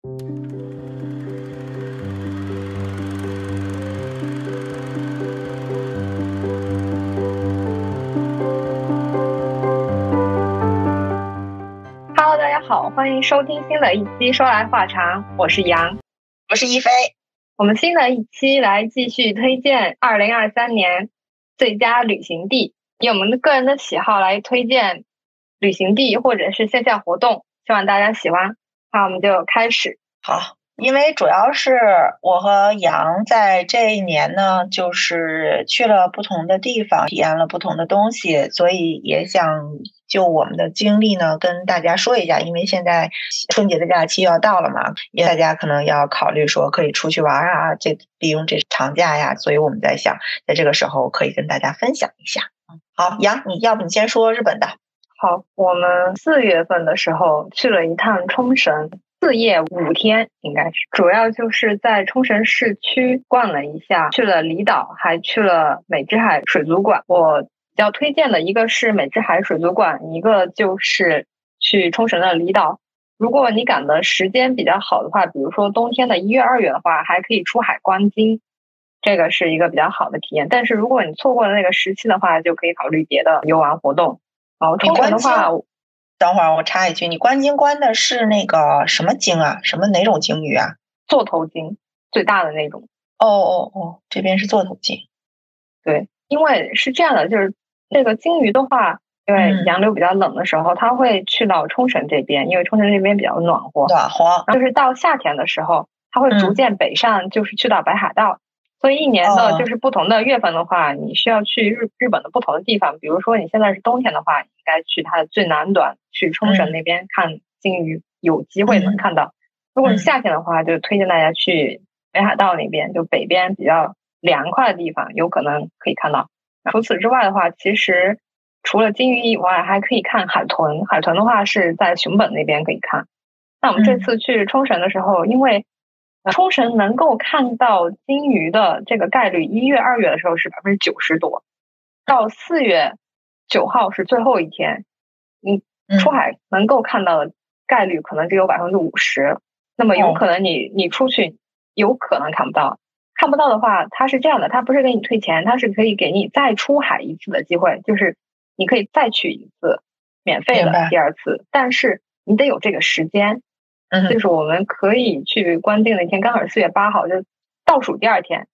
Hello，大家好，欢迎收听新的一期《说来话长》，我是杨，我是一飞。我们新的一期来继续推荐二零二三年最佳旅行地，以我们的个人的喜好来推荐旅行地或者是线下活动，希望大家喜欢。那我们就开始。好。因为主要是我和杨在这一年呢，就是去了不同的地方，体验了不同的东西，所以也想就我们的经历呢跟大家说一下。因为现在春节的假期要到了嘛，也大家可能要考虑说可以出去玩啊，这利用这长假呀，所以我们在想，在这个时候可以跟大家分享一下。好，杨，你要不你先说日本的？好，我们四月份的时候去了一趟冲绳。四夜五天，应该是主要就是在冲绳市区逛了一下，去了离岛，还去了美之海水族馆。我比较推荐的一个是美之海水族馆，一个就是去冲绳的离岛。如果你赶的时间比较好的话，比如说冬天的一月、二月的话，还可以出海观鲸，这个是一个比较好的体验。但是如果你错过了那个时期的话，就可以考虑别的游玩活动。然后冲绳的话。等会儿我插一句，你观鲸观的是那个什么鲸啊？什么哪种鲸鱼啊？座头鲸，最大的那种。哦哦哦，这边是座头鲸。对，因为是这样的，就是这个鲸鱼的话，因为洋流比较冷的时候，它会去到冲绳这边，因为冲绳这边比较暖和。暖和。就是到夏天的时候，它会逐渐北上，就是去到北海道。所以一年的就是不同的月份的话，你需要去日日本的不同的地方。比如说你现在是冬天的话，你应该去它的最南端，去冲绳那边看鲸鱼，有机会能看到。如果是夏天的话，就推荐大家去北海道那边，就北边比较凉快的地方，有可能可以看到。除此之外的话，其实除了鲸鱼以外，还可以看海豚。海豚的话是在熊本那边可以看。那我们这次去冲绳的时候，因为冲绳能够看到金鱼的这个概率，一月、二月的时候是百分之九十多，到四月九号是最后一天，你出海能够看到的概率可能只有百分之五十。那么有可能你你出去有可能看不到，看不到的话，它是这样的，它不是给你退钱，它是可以给你再出海一次的机会，就是你可以再去一次免费的第二次，但是你得有这个时间。嗯，就是我们可以去关定的一天，刚好是四月八号，就倒数第二天。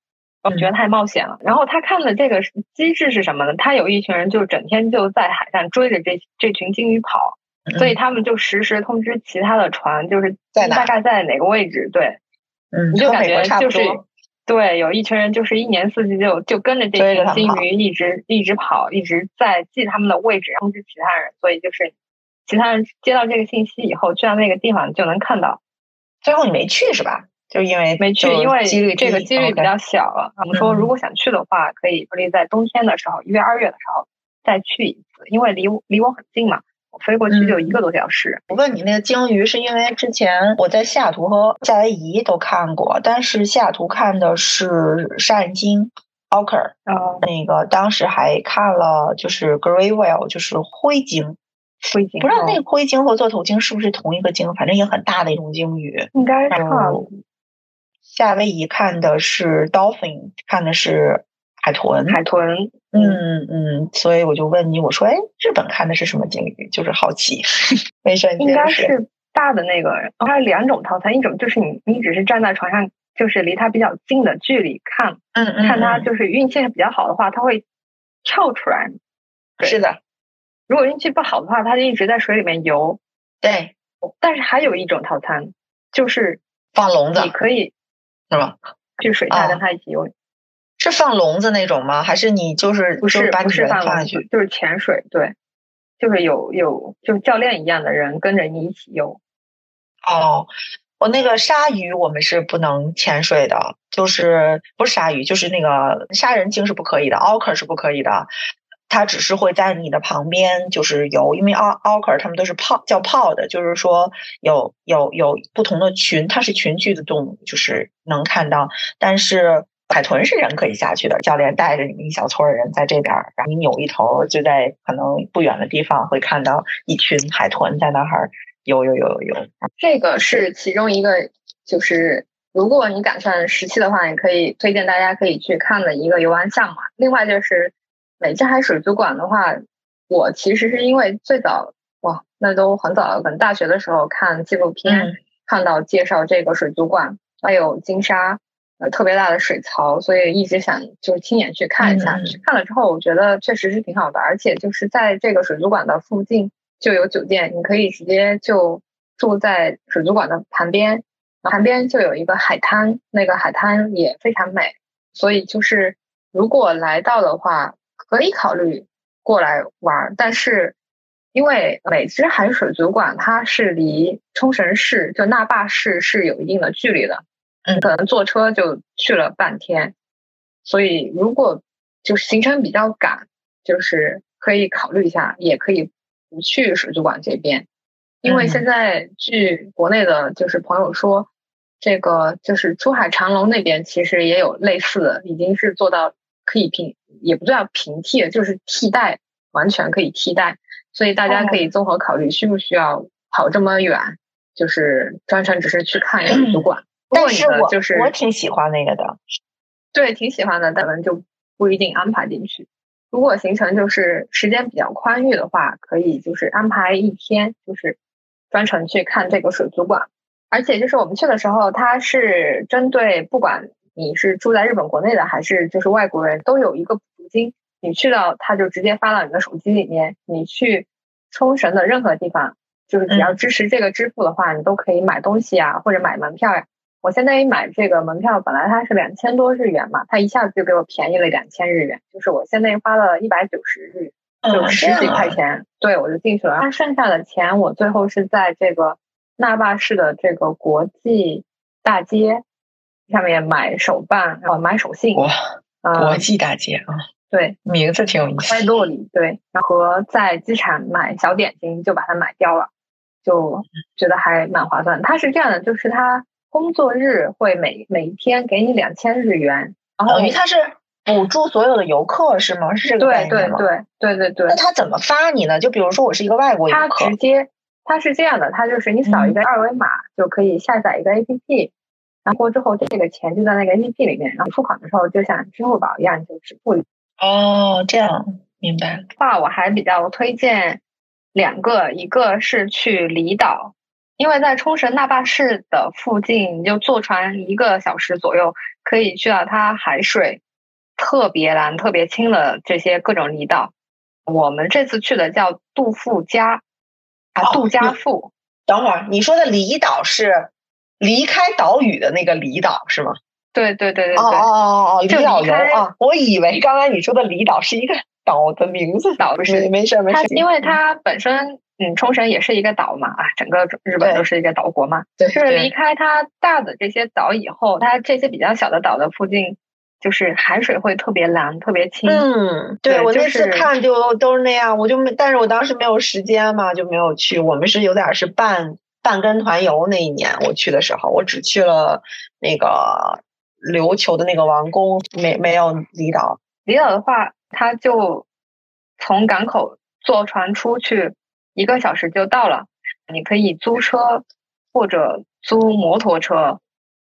我觉得太冒险了。然后他看的这个机制是什么呢？他有一群人就整天就在海上追着这这群鲸鱼跑，所以他们就实时通知其他的船，就是大概在哪个位置。对，嗯，你就感觉就是对，有一群人就是一年四季就就跟着这群鲸鱼一直一直跑，一直在记他们的位置，通知其他人。所以就是。其他人接到这个信息以后，去到那个地方就能看到。最后你没去是吧？就因为没去，因为这个几率比较小了。我们说，如果想去的话，可以可以在冬天的时候，一月、二月的时候再去一次，因为离离我很近嘛，我飞过去就一个多小时。我问你，那个鲸鱼是因为之前我在西雅图和夏威夷都看过，但是西雅图看的是杀人鲸 （Ocker），那个当时还看了就是 Gray Whale，就是灰鲸。灰鲸不知道那个灰鲸和座头鲸是不是同一个鲸，反正也很大的一种鲸鱼。应该是。夏威夷看的是 dolphin，看的是海豚。海豚。嗯嗯，所以我就问你，我说，哎，日本看的是什么鲸鱼？就是好奇。没事，应该是大的那个。它有两种套餐，一种就是你你只是站在船上，就是离它比较近的距离看，嗯嗯，看它就是运气比较好的话，它会跳出来。是的。如果运气不好的话，它就一直在水里面游。对，但是还有一种套餐，就是放笼子，你可以是吧？去水下跟它一起游，是放笼子那种吗？还是你就是不是不是放笼子，就是潜水，对，就是有有就是教练一样的人跟着你一起游。哦，我那个鲨鱼我们是不能潜水的，就是不是鲨鱼，就是那个杀人鲸是不可以的，Ocker 是不可以的。它只是会在你的旁边，就是游，因为奥奥克尔他们都是泡叫泡的，就是说有有有不同的群，它是群居的动物，就是能看到。但是海豚是人可以下去的，教练带着你们一小撮人在这边，然后你扭一头，就在可能不远的地方会看到一群海豚在那儿游游游游游，这个是其中一个，就是如果你赶上时期的话，你可以推荐大家可以去看的一个游玩项目。另外就是美之海水族馆的话，我其实是因为最早哇，那都很早了，可能大学的时候看纪录片看到介绍这个水族馆，还有金沙呃特别大的水槽，所以一直想就亲眼去看一下。看了之后，我觉得确实是挺好的，而且就是在这个水族馆的附近。就有酒店，你可以直接就住在水族馆的旁边，旁边就有一个海滩，那个海滩也非常美。所以就是如果来到的话，可以考虑过来玩。但是因为美之海水族馆它是离冲绳市就那霸市是有一定的距离的，嗯，可能坐车就去了半天。所以如果就是行程比较赶，就是可以考虑一下，也可以。不去水族馆这边，因为现在据国内的就是朋友说，这个就是珠海长隆那边其实也有类似的，已经是做到可以平，也不叫平替，就是替代，完全可以替代。所以大家可以综合考虑，需不需要跑这么远，就是专程只是去看一个水族 馆。但是我就是我挺喜欢那个的，对，挺喜欢的，咱们就不一定安排进去。如果行程就是时间比较宽裕的话，可以就是安排一天，就是专程去看这个水族馆。而且就是我们去的时候，它是针对不管你是住在日本国内的，还是就是外国人都有一个补助金。你去到，他就直接发到你的手机里面。你去冲绳的任何地方，就是只要支持这个支付的话，你都可以买东西啊，或者买门票呀。我相当于买这个门票，本来它是两千多日元嘛，它一下子就给我便宜了两千日元，就是我现在花了一百九十日，就十几块钱，对我就进去了。那剩下的钱，我最后是在这个那霸市的这个国际大街上面买手办，然后买手信。哇，国际大街啊，对，名字挺有意思。在路里，对，然后在机场买小点心，就把它买掉了，就觉得还蛮划算。它是这样的，就是它。工作日会每每一天给你两千日元，然后等于它是补助所有的游客是吗？是这个概念吗？对对对对对对。那他怎么发你呢？就比如说我是一个外国游客，他直接他是这样的，他就是你扫一个二维码就可以下载一个 APP，然后之后这个钱就在那个 APP 里面，然后付款的时候就像支付宝一样就支付。哦，这样明白。话我还比较推荐两个，一个是去离岛。因为在冲绳那霸市的附近，你就坐船一个小时左右，可以去到它海水特别蓝、特别清的这些各种离岛。我们这次去的叫杜富家啊，杜家富。等会儿，你说的离岛是离开岛屿的那个离岛是吗？对对对对对。哦哦哦哦，离岛游啊！我以为刚才你说的离岛是一个岛的名字，岛不是？没事没事。因为它本身。嗯，冲绳也是一个岛嘛，啊，整个日本都是一个岛国嘛。对，就是离开它大的这些岛以后，它这些比较小的岛的附近，就是海水会特别蓝、特别清。嗯，对我那次看就都是那样，我就没，但是我当时没有时间嘛，就没有去。我们是有点是半半跟团游那一年我去的时候，我只去了那个琉球的那个王宫，没没有离岛。离岛的话，它就从港口坐船出去。一个小时就到了，你可以租车或者租摩托车，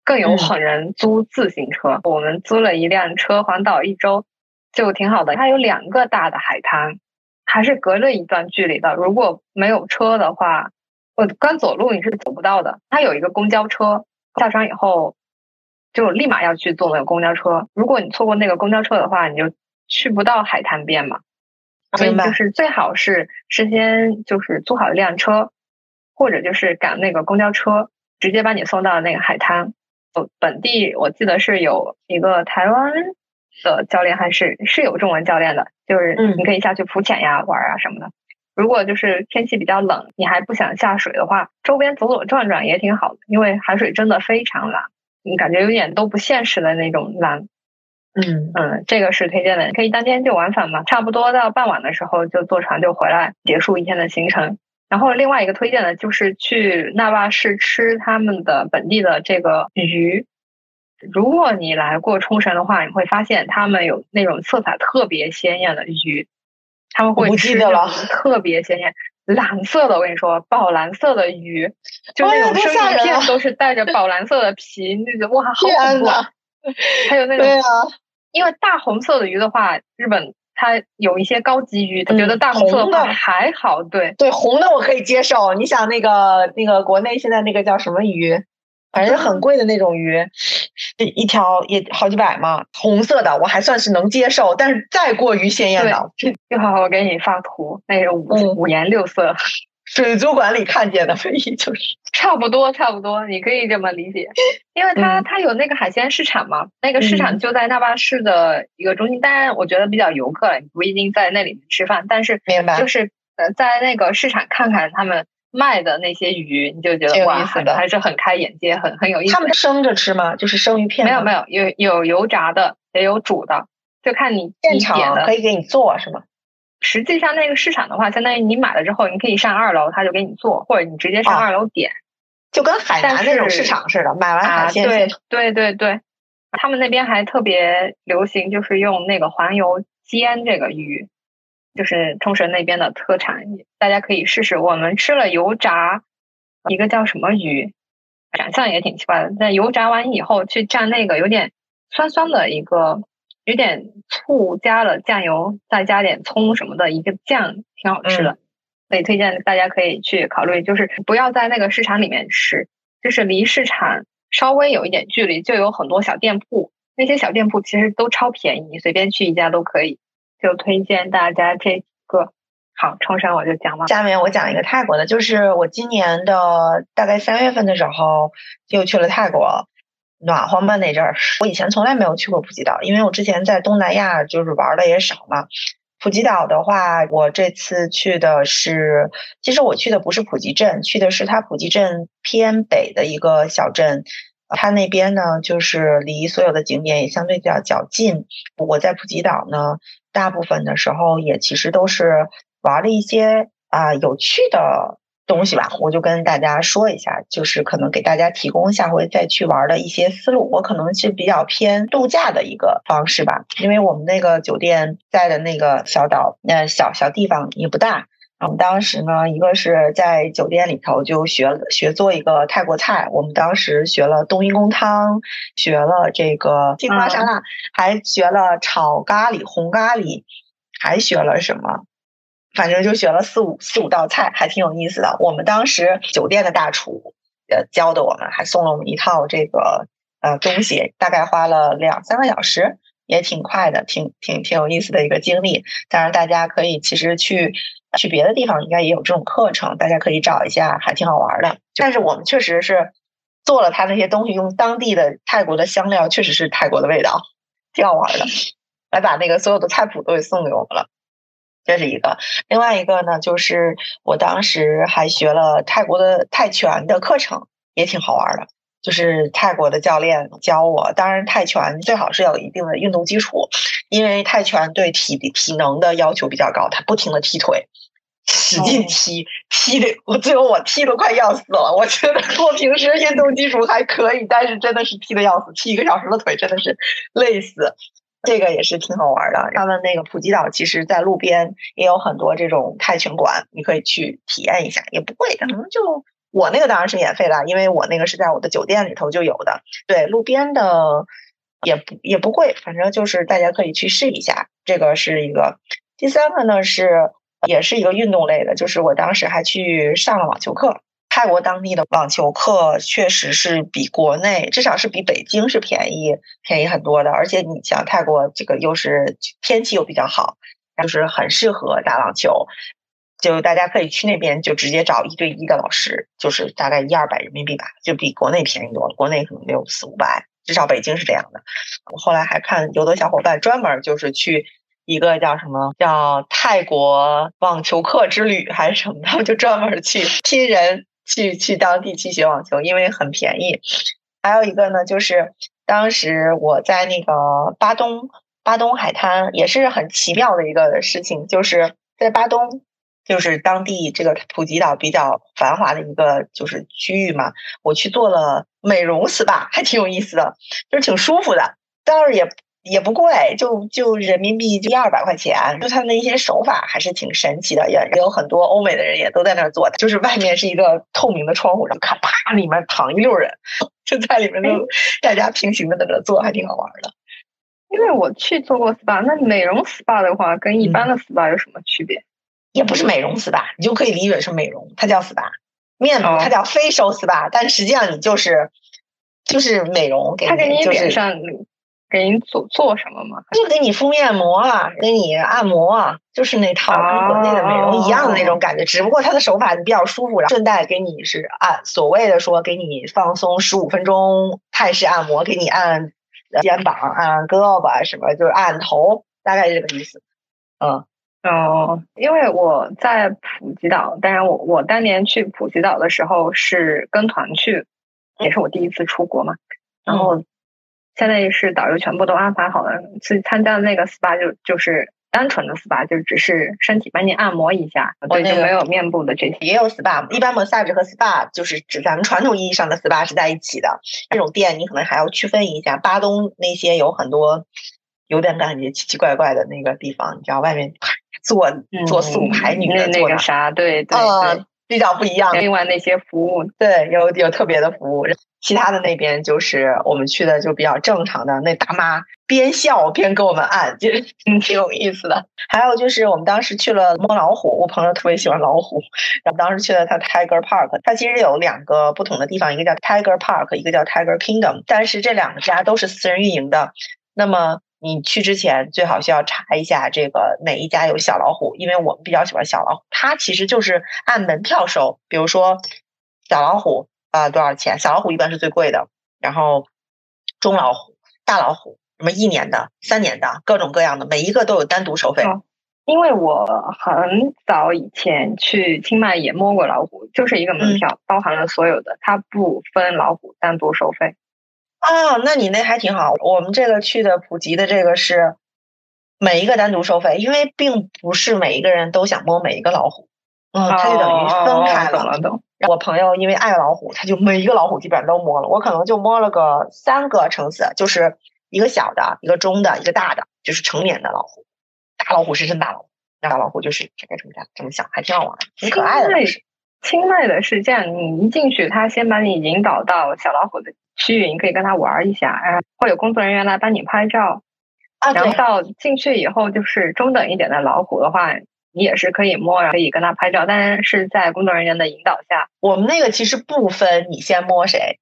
更有狠人租自行车。我们租了一辆车环岛一周，就挺好的。它有两个大的海滩，还是隔着一段距离的。如果没有车的话，我光走路你是走不到的。它有一个公交车，下船以后就立马要去坐那个公交车。如果你错过那个公交车的话，你就去不到海滩边嘛。所以就是最好是事先就是租好一辆车，或者就是赶那个公交车，直接把你送到那个海滩。哦，本地我记得是有一个台湾的教练，还是是有中文教练的，就是你可以下去浮潜呀、玩啊什么的。如果就是天气比较冷，你还不想下水的话，周边走走转转也挺好的，因为海水真的非常蓝，你感觉有点都不现实的那种蓝。嗯嗯，这个是推荐的，可以当天就往返嘛，差不多到傍晚的时候就坐船就回来，结束一天的行程。然后另外一个推荐的就是去那霸市吃他们的本地的这个鱼。如果你来过冲绳的话，你会发现他们有那种色彩特别鲜艳的鱼，他们会吃特别鲜艳。蓝色的，我跟你说，宝蓝色的鱼，就那种生鱼片都是带着宝蓝色的皮，那个哇，好恐怖！还有那种，因为大红色的鱼的话，日本它有一些高级鱼，他觉得大红色的还好，对对，红的我可以接受。你想那个那个国内现在那个叫什么鱼？反正很贵的那种鱼，一一条也好几百嘛。红色的我还算是能接受，但是再过于鲜艳的，一会儿我给你发图，那是五五颜六色。水族馆里看见的，唯一就是 差不多，差不多，你可以这么理解。因为它它有那个海鲜市场嘛，那个市场就在那巴市的一个中心。当然，我觉得比较游客，你不一定在那里面吃饭，但是就是呃，在那个市场看看他们。卖的那些鱼，你就觉得哇，还是很开眼界，很很有意思。他们生着吃吗？就是生鱼片？没有没有，有有油炸的，也有煮的，就看你现场可以给你做是吗？实际上那个市场的话，相当于你买了之后，你可以上二楼，他就给你做，或者你直接上二楼点，就跟海南那种市场似的，买完海鲜。对对对对，他们那边还特别流行，就是用那个黄油煎这个鱼。就是冲绳那边的特产，大家可以试试。我们吃了油炸一个叫什么鱼，长相也挺奇怪的。但油炸完以后去蘸那个有点酸酸的一个，有点醋加了酱油，再加点葱什么的一个酱，挺好吃的。所以推荐大家可以去考虑，就是不要在那个市场里面吃，就是离市场稍微有一点距离，就有很多小店铺。那些小店铺其实都超便宜，你随便去一家都可以。就推荐大家这个好冲绳，我就讲了。下面我讲一个泰国的，就是我今年的大概三月份的时候又去了泰国，暖和嘛那阵儿。我以前从来没有去过普吉岛，因为我之前在东南亚就是玩的也少嘛。普吉岛的话，我这次去的是，其实我去的不是普吉镇，去的是它普吉镇偏北的一个小镇。它那边呢，就是离所有的景点也相对比较较近。我在普吉岛呢。大部分的时候也其实都是玩了一些啊有趣的东西吧，我就跟大家说一下，就是可能给大家提供下回再去玩的一些思路。我可能是比较偏度假的一个方式吧，因为我们那个酒店在的那个小岛，那小小地方也不大。我们当时呢，一个是在酒店里头就学学做一个泰国菜，我们当时学了冬阴功汤，学了这个金瓜沙拉，还学了炒咖喱、红咖喱，还学了什么？反正就学了四五四五道菜，还挺有意思的。我们当时酒店的大厨呃教的我们，还送了我们一套这个呃东西，大概花了两三个小时，也挺快的，挺挺挺有意思的一个经历。当然，大家可以其实去。去别的地方应该也有这种课程，大家可以找一下，还挺好玩的。但是我们确实是做了他那些东西，用当地的泰国的香料，确实是泰国的味道，挺好玩的。来把那个所有的菜谱都给送给我们了，这是一个。另外一个呢，就是我当时还学了泰国的泰拳的课程，也挺好玩的。就是泰国的教练教我，当然泰拳最好是有一定的运动基础，因为泰拳对体体能的要求比较高，他不停的踢腿。使劲踢，踢的我最后我踢的快要死了。我觉得我平时运动基础还可以，但是真的是踢的要死，踢一个小时的腿真的是累死。这个也是挺好玩的。他们那个普吉岛其实，在路边也有很多这种泰拳馆，你可以去体验一下，也不贵，可能就我那个当然是免费的，因为我那个是在我的酒店里头就有的。对，路边的也不也不贵，反正就是大家可以去试一下。这个是一个。第三个呢是。也是一个运动类的，就是我当时还去上了网球课。泰国当地的网球课确实是比国内，至少是比北京是便宜便宜很多的。而且你像泰国这个又是天气又比较好，就是很适合打网球。就大家可以去那边就直接找一对一的老师，就是大概一二百人民币吧，就比国内便宜多了。国内可能得有四五百，至少北京是这样的。我后来还看有的小伙伴专门就是去。一个叫什么叫泰国网球课之旅还是什么？他们就专门去拼人去去当地去学网球，因为很便宜。还有一个呢，就是当时我在那个巴东巴东海滩，也是很奇妙的一个事情，就是在巴东，就是当地这个普吉岛比较繁华的一个就是区域嘛。我去做了美容 SPA，还挺有意思的，就是挺舒服的，当然也。也不贵，就就人民币就一二百块钱。就他那些手法还是挺神奇的，也也有很多欧美的人也都在那儿做的。就是外面是一个透明的窗户，然后咔啪，里面躺一溜人，就在里面就大家平行的在那做，还挺好玩的。因为我去做过 SPA，那美容 SPA 的话，跟一般的 SPA 有什么区别？也不是美容 SPA，你就可以理解是美容，它叫 SPA。面膜它叫 facial SPA，但实际上你就是就是美容，给他给你脸上给你做做什么吗？就给你敷面膜啊，给你按摩啊，就是那套跟国内的美容一样的那种感觉，只不过它的手法比较舒服，然后顺带给你是按所谓的说给你放松十五分钟泰式按摩，给你按。肩膀按胳膊什么就是按头，大概是这个意思。嗯哦，因为我在普吉岛，当然我我当年去普吉岛的时候是跟团去，也是我第一次出国嘛。然后现在是导游全部都安排好了，去参加的那个 SPA 就就是。单纯的 SPA 就只是身体帮你按摩一下，对，就没有面部的这些。也有 SPA，一般 massage 和 SPA 就是指咱们传统意义上的 SPA 是在一起的。这种店你可能还要区分一下，巴东那些有很多有点感觉奇奇怪怪的那个地方，你知道外面做做素排女的那个啥，对对对，比较不一样。另外那些服务，对，有有特别的服务。其他的那边就是我们去的就比较正常的，那大妈边笑边给我们按，就嗯挺有意思的。还有就是我们当时去了摸老虎，我朋友特别喜欢老虎，然后当时去了他 Tiger Park，它其实有两个不同的地方，一个叫 Tiger Park，一个叫 Tiger Kingdom，但是这两个家都是私人运营的。那么你去之前最好需要查一下这个哪一家有小老虎，因为我们比较喜欢小老虎，它其实就是按门票收，比如说小老虎。啊，多少钱？小老虎一般是最贵的，然后中老虎、大老虎，什么一年的、三年的，各种各样的，每一个都有单独收费。因为我很早以前去清迈也摸过老虎，就是一个门票，包含了所有的，它不分老虎单独收费。哦，那你那还挺好。我们这个去的普及的这个是每一个单独收费，因为并不是每一个人都想摸每一个老虎。嗯，它就等于分开了。我朋友因为爱老虎，他就每一个老虎基本上都摸了。我可能就摸了个三个撑死，就是一个小的、一个中的、一个大的，就是成年的老虎。大老虎是真大老虎，大老虎就是这个这么大，这么小，还挺好玩，挺可爱的。清迈的是这样，你一进去，他先把你引导到小老虎的区域，你可以跟他玩一下，然后会有工作人员来帮你拍照。啊，然后到进去以后，就是中等一点的老虎的话。你也是可以摸，然后可以跟他拍照，但是在工作人员的引导下。我们那个其实不分你先摸谁，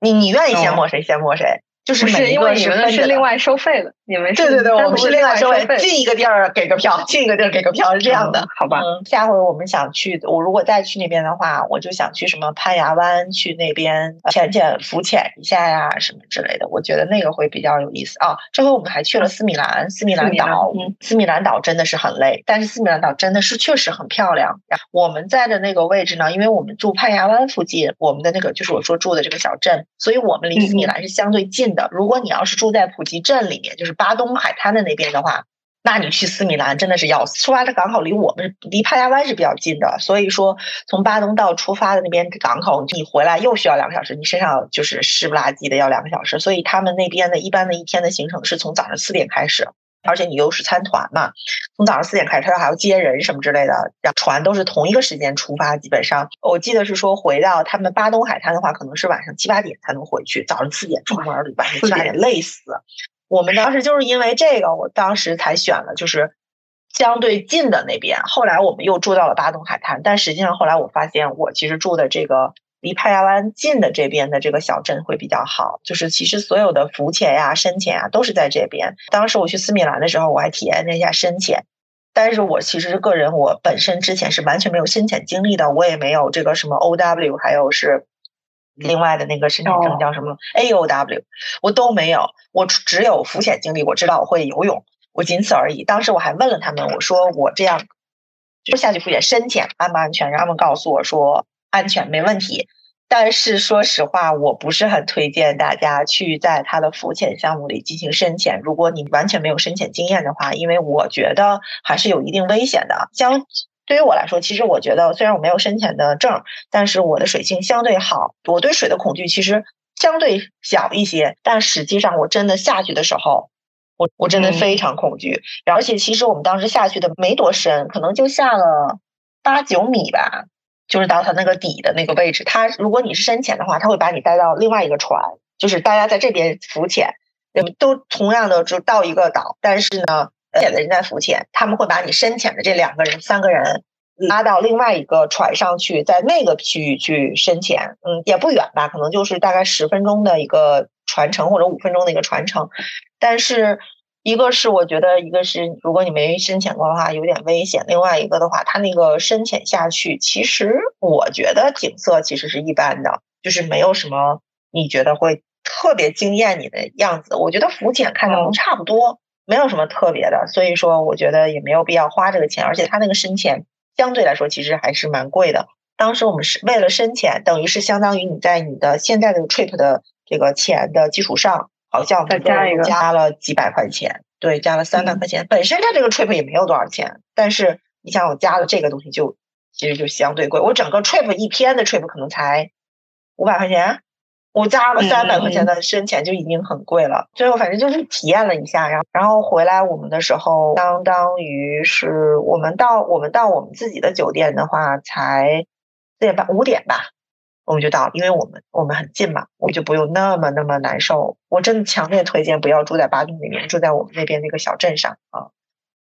你你愿意先摸谁先摸谁。就是每一个你们是另外收费的，你们对对对，我们是另外收费。进一个地儿给个票，进一个地儿给个票是这样的，好吧？下回我们想去，我如果再去那边的话，我就想去什么攀牙湾，去那边浅浅浮潜一下呀，什么之类的。我觉得那个会比较有意思啊。这回我们还去了斯米兰，斯米兰岛，斯米兰岛真的是很累，但是斯米兰岛真的是确实很漂亮。我们在的那个位置呢，因为我们住攀牙湾附近，我们的那个就是我说住的这个小镇，所以我们离斯米兰是相对近。的，如果你要是住在普吉镇里面，就是巴东海滩的那边的话，那你去斯米兰真的是要死。出发的港口离我们离帕亚湾是比较近的，所以说从巴东到出发的那边港口，你回来又需要两个小时，你身上就是湿不拉几的要两个小时。所以他们那边的一般的一天的行程是从早上四点开始。而且你又是参团嘛，从早上四点开始，他还要接人什么之类的，然后船都是同一个时间出发。基本上，我记得是说回到他们巴东海滩的话，可能是晚上七八点才能回去。早上四点出门，晚上七八点累死。我们当时就是因为这个，我当时才选了就是相对近的那边。后来我们又住到了巴东海滩，但实际上后来我发现，我其实住的这个。离帕亚湾近的这边的这个小镇会比较好，就是其实所有的浮潜呀、深潜啊都是在这边。当时我去斯米兰的时候，我还体验了一下深潜，但是我其实个人我本身之前是完全没有深潜经历的，我也没有这个什么 O W，还有是另外的那个深潜证叫什么 A O W，我都没有，我只有浮潜经历，我知道我会游泳，我仅此而已。当时我还问了他们，我说我这样就下去浮潜深潜安不安全？然后他们告诉我说安全，没问题。但是说实话，我不是很推荐大家去在它的浮潜项目里进行深潜。如果你完全没有深潜经验的话，因为我觉得还是有一定危险的。相对于我来说，其实我觉得虽然我没有深潜的证，但是我的水性相对好，我对水的恐惧其实相对小一些。但实际上，我真的下去的时候，我我真的非常恐惧。而且其实我们当时下去的没多深，可能就下了八九米吧，就是到它那个底的那个位置。它如果你是深潜的话，它会把你带到另外一个船，就是大家在这边浮潜，都同样的就到一个岛，但是呢，潜的人在浮潜，他们会把你深潜的这两个人、三个人。拉到另外一个船上去，在那个区域去深潜，嗯，也不远吧，可能就是大概十分钟的一个传承或者五分钟的一个传承。但是，一个是我觉得，一个是如果你没深潜过的话，有点危险；另外一个的话，它那个深潜下去，其实我觉得景色其实是一般的，就是没有什么你觉得会特别惊艳你的样子。我觉得浮潜看的都差不多，没有什么特别的，所以说我觉得也没有必要花这个钱，而且它那个深潜。相对来说，其实还是蛮贵的。当时我们是为了深潜，等于是相当于你在你的现在这个 trip 的这个钱的基础上，好像再加一个加了几百块钱，对，加了三万块钱。本身它这个 trip 也没有多少钱，但是你想我加了这个东西，就其实就相对贵。我整个 trip 一天的 trip 可能才五百块钱。我加了三百块钱的深潜就已经很贵了，最后反正就是体验了一下，然后然后回来我们的时候，相当于是我们到我们到我们自己的酒店的话，才四点半五点吧，我们就到，因为我们我们很近嘛，我们就不用那么那么难受。我真的强烈推荐不要住在巴顿那边，住在我们那边那个小镇上啊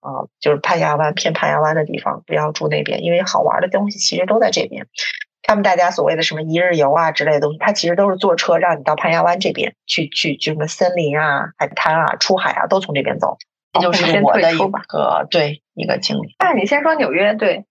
啊，就是潘家湾偏潘家湾的地方，不要住那边，因为好玩的东西其实都在这边。他们大家所谓的什么一日游啊之类的东西，它其实都是坐车让你到潘家湾这边去去，就什么森林啊、海滩啊、出海啊，都从这边走。这就是我的一个对一个经历。那你先说纽约，对。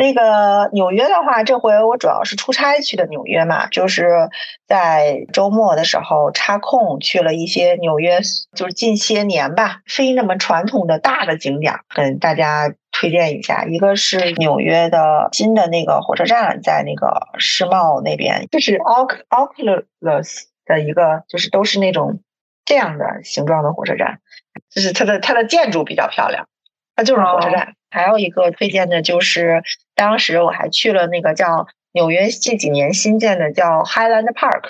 那个纽约的话，这回我主要是出差去的纽约嘛，就是在周末的时候插空去了一些纽约，就是近些年吧非那么传统的大的景点，跟大家推荐一下。一个是纽约的新的那个火车站，在那个世贸那边，就是 Oculus 的一个，就是都是那种这样的形状的火车站，就是它的它的建筑比较漂亮，它就是火车站。还有一个推荐的就是，当时我还去了那个叫纽约这几年新建的叫 Highland Park，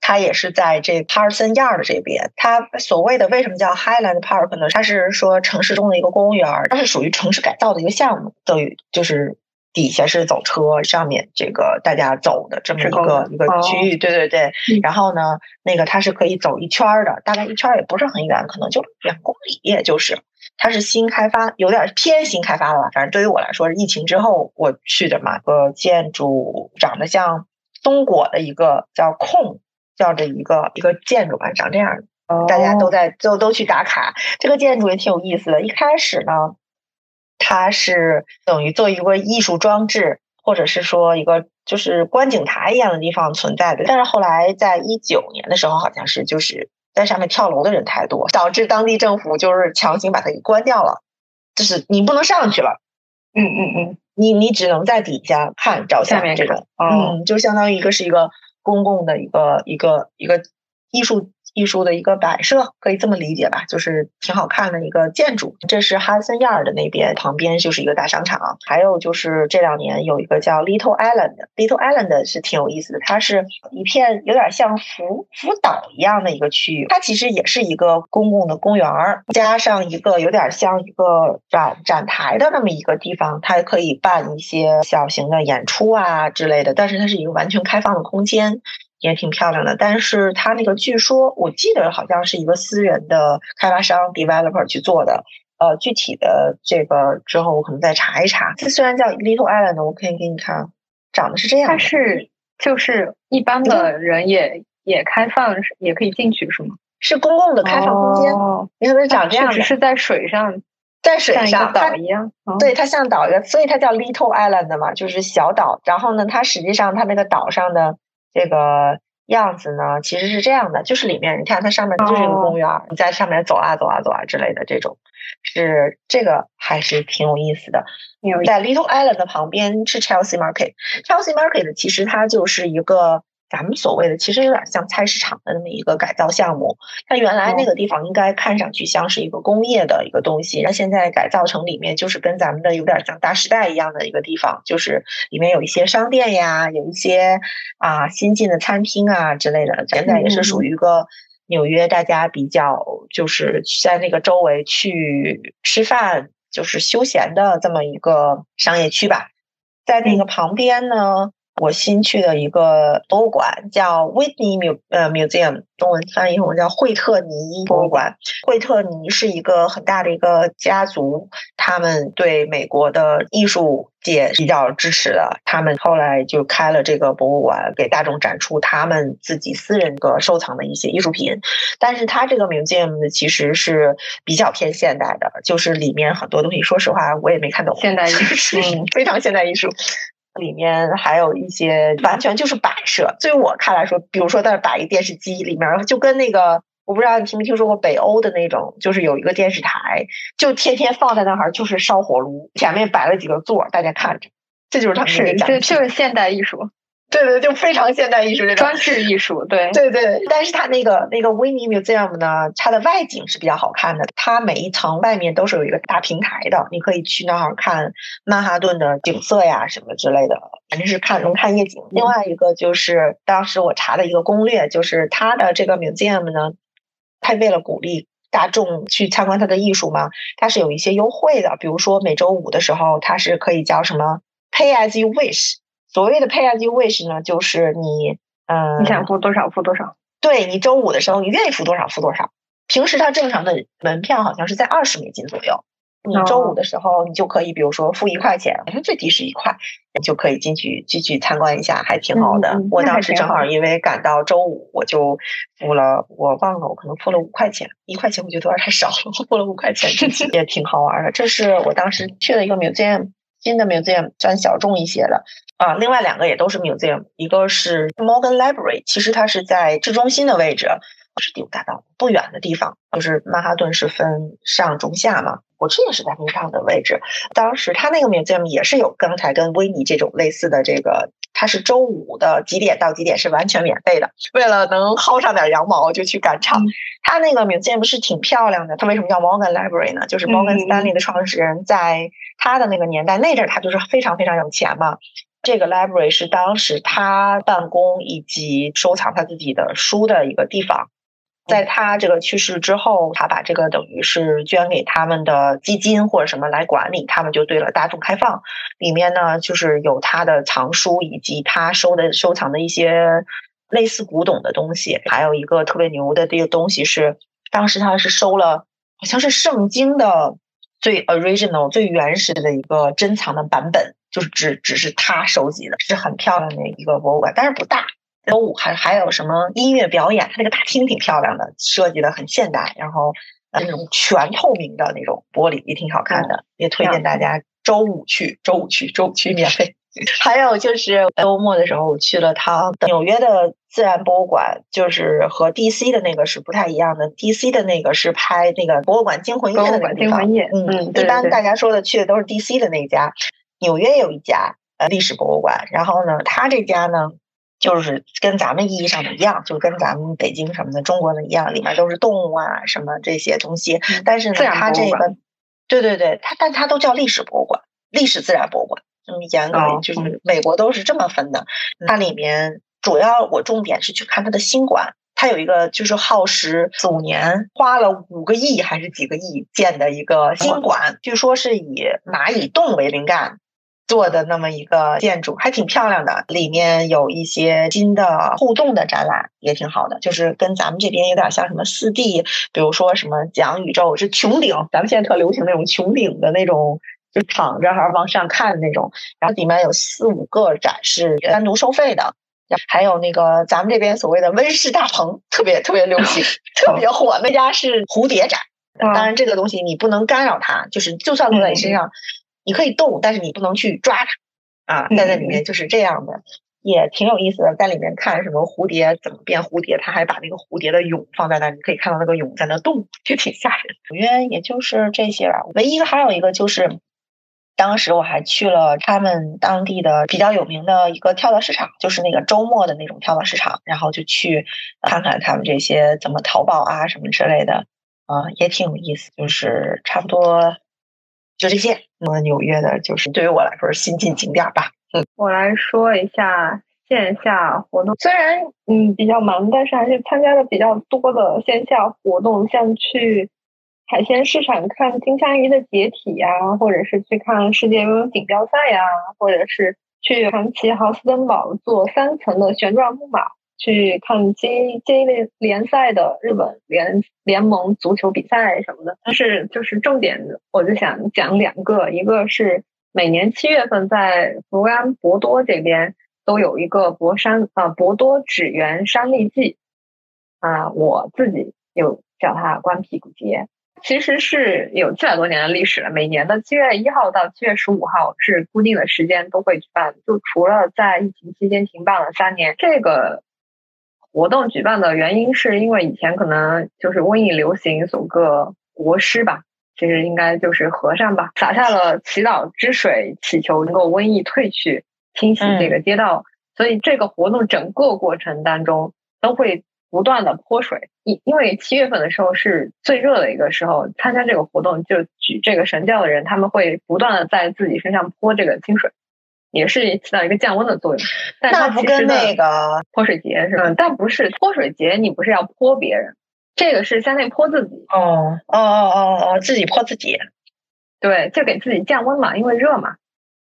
它也是在这 Parson Yard 这边。它所谓的为什么叫 Highland Park 呢？它是说城市中的一个公园，它是属于城市改造的一个项目，等于就是底下是走车，上面这个大家走的这么一个一个区域。对对对。然后呢，那个它是可以走一圈的，大概一圈也不是很远，可能就两公里，也就是。它是新开发，有点偏新开发了吧？反正对于我来说，是疫情之后我去的嘛。个建筑长得像松果的一个叫控叫这一个一个建筑吧，长这样的，大家都在都都去打卡。这个建筑也挺有意思的。一开始呢，它是等于做一个艺术装置，或者是说一个就是观景台一样的地方存在的。但是后来在一九年的时候，好像是就是。在上面跳楼的人太多，导致当地政府就是强行把它给关掉了，就是你不能上去了，嗯嗯嗯，你你只能在底下看照相这种，嗯，就相当于一个是一个公共的一个一个一个艺术。艺术的一个摆设，可以这么理解吧，就是挺好看的一个建筑。这是哈森亚尔的那边，旁边就是一个大商场。还有就是这两年有一个叫 Little Island，Little Island 是挺有意思的，它是一片有点像福福岛一样的一个区域。它其实也是一个公共的公园儿，加上一个有点像一个展展台的那么一个地方，它可以办一些小型的演出啊之类的。但是它是一个完全开放的空间。也挺漂亮的，但是它那个据说我记得好像是一个私人的开发商 developer 去做的，呃，具体的这个之后我可能再查一查。它虽然叫 Little Island，我可以给你看，长得是这样。它是就是一般的人也也开放，也可以进去是吗？是公共的开放空间。哦你看它长这样，只是在水上，在水上岛一样。对，它像岛一样，所以它叫 Little Island 嘛，就是小岛。然后呢，它实际上它那个岛上的。这个样子呢，其实是这样的，就是里面你看它上面就是一个公园，你在上面走啊走啊走啊之类的这种，是这个还是挺有意思的。在 Little Island 的旁边是 Chelsea Market，Chelsea Market 其实它就是一个。咱们所谓的其实有点像菜市场的那么一个改造项目，它原来那个地方应该看上去像是一个工业的一个东西，那现在改造成里面就是跟咱们的有点像大时代一样的一个地方，就是里面有一些商店呀，有一些啊新进的餐厅啊之类的，现在也是属于一个纽约大家比较就是在那个周围去吃饭，就是休闲的这么一个商业区吧。在那个旁边呢。我新去的一个博物馆叫 Whitney Mu 呃 Museum，中文翻译成叫惠特尼博物馆。惠特尼是一个很大的一个家族，他们对美国的艺术界比较支持的。他们后来就开了这个博物馆，给大众展出他们自己私人的收藏的一些艺术品。但是它这个 museum 呢，其实是比较偏现代的，就是里面很多东西，说实话我也没看懂。现代艺术，非常现代艺术。里面还有一些完全就是摆设，对于我看来说，比如说在那摆一电视机，里面就跟那个我不知道你听没听说过北欧的那种，就是有一个电视台，就天天放在那儿，就是烧火炉，前面摆了几个座，大家看着，这就是他们是这就是现代艺术。对对，就非常现代艺术这种装置艺术，对对对。但是它那个那个 Winnie Museum 呢，它的外景是比较好看的。它每一层外面都是有一个大平台的，你可以去那儿看曼哈顿的景色呀什么之类的，反正是看能看夜景。另外一个就是当时我查的一个攻略，就是它的这个 museum 呢，它为了鼓励大众去参观它的艺术嘛，它是有一些优惠的。比如说每周五的时候，它是可以叫什么 Pay as you wish。所谓的 pay as you wish 呢，就是你，嗯，你想付多少付多少。对你周五的时候，你愿意付多少付多少。平时它正常的门票好像是在二十美金左右，你周五的时候，你就可以，比如说付一块钱，好像最低是一块，你就可以进去进去参观一下，还挺好的。我当时正好因为赶到周五，我就付了，我忘了，我可能付了五块钱，一块钱我觉得有点太少了，付了五块钱，也挺好玩的。这是我当时去了一个 museum。新的 museum 算小众一些的啊，另外两个也都是 museum，一个是 Morgan Library，其实它是在市中心的位置，是第五大道不远的地方，就是曼哈顿是分上中下嘛，我这也是在那上的位置。当时他那个 museum 也是有刚才跟威尼这种类似的这个，它是周五的几点到几点是完全免费的，为了能薅上点羊毛就去赶场。它那个 museum 是挺漂亮的，它为什么叫 Morgan Library 呢？就是 Morgan Stanley 的创始人在。他的那个年代，那阵儿他就是非常非常有钱嘛。这个 library 是当时他办公以及收藏他自己的书的一个地方。在他这个去世之后，他把这个等于是捐给他们的基金或者什么来管理，他们就对了大众开放。里面呢，就是有他的藏书以及他收的收藏的一些类似古董的东西。还有一个特别牛的这个东西是，当时他是收了好像是圣经的。最 original、最原始的一个珍藏的版本，就是只只是他收集的，是很漂亮的一个博物馆，但是不大。周五还还有什么音乐表演？它那个大厅挺漂亮的，设计的很现代，然后那种全透明的那种玻璃也挺好看的，也推荐大家周五去，周五去，周五去免费。还有就是周末的时候，我去了趟纽约的自然博物馆，就是和 DC 的那个是不太一样的。DC 的那个是拍那个博物馆惊魂夜的那个地方。嗯，一般大家说的去的都是 DC 的那家。纽约有一家呃历史博物馆，然后呢，他这家呢就是跟咱们意义上的一样，就跟咱们北京什么的中国的一样，里面都是动物啊什么这些东西。但是呢，它这个对对对，它但它都叫历史博物馆，历史自然博物馆。这么严格，就是美国都是这么分的。它里面主要我重点是去看它的新馆，它有一个就是耗时四五年，花了五个亿还是几个亿建的一个新馆，据说是以蚂蚁洞为灵感做的那么一个建筑，还挺漂亮的。里面有一些新的互动的展览，也挺好的，就是跟咱们这边有点像什么四 D，比如说什么讲宇宙是穹顶，咱们现在特流行那种穹顶的那种。就躺着还是往上看的那种，然后里面有四五个展示单独收费的，还有那个咱们这边所谓的温室大棚，特别特别流行，特别火。那家是蝴蝶展，当然这个东西你不能干扰它，就是就算落在你身上，你可以动，但是你不能去抓它啊。在那里面就是这样的，也挺有意思的，在里面看什么蝴蝶怎么变蝴蝶，他还把那个蝴蝶的蛹放在那，你可以看到那个蛹在那动，就挺吓人。纽约也就是这些吧，唯一还有一个就是。当时我还去了他们当地的比较有名的一个跳蚤市场，就是那个周末的那种跳蚤市场，然后就去看看他们这些怎么淘宝啊什么之类的，啊，也挺有意思。就是差不多就这些。那么纽约的就是对于我来说是新晋景点吧。嗯，我来说一下线下活动，虽然嗯比较忙，但是还是参加了比较多的线下活动，像去海鲜市场看金枪鱼的解体呀，或者是去看世界游泳锦标赛呀，或者是去传奇豪斯登堡坐三层的旋转木马，去看 J J 联联赛的日本联联盟足球比赛什么的。但是就是重点，我就想讲两个，一个是每年七月份在福冈博多这边。都有一个博山啊，博多纸园山立季啊，我自己有叫它关屁股节，其实是有七百多年的历史了。每年的七月一号到七月十五号是固定的时间都会举办，就除了在疫情期间停办了三年。这个活动举办的原因是因为以前可能就是瘟疫流行，有个国师吧，其实应该就是和尚吧，洒下了祈祷之水，祈求能够瘟疫退去。清洗这个街道，所以这个活动整个过程当中都会不断的泼水。因因为七月份的时候是最热的一个时候，参加这个活动就举这个神教的人，他们会不断的在自己身上泼这个清水，也是起到一个降温的作用。但它不跟那个泼水节是吧？但不是泼水节，你不是要泼别人，这个是相当于泼自己。哦哦哦哦哦，自己泼自己。对，就给自己降温嘛，因为热嘛。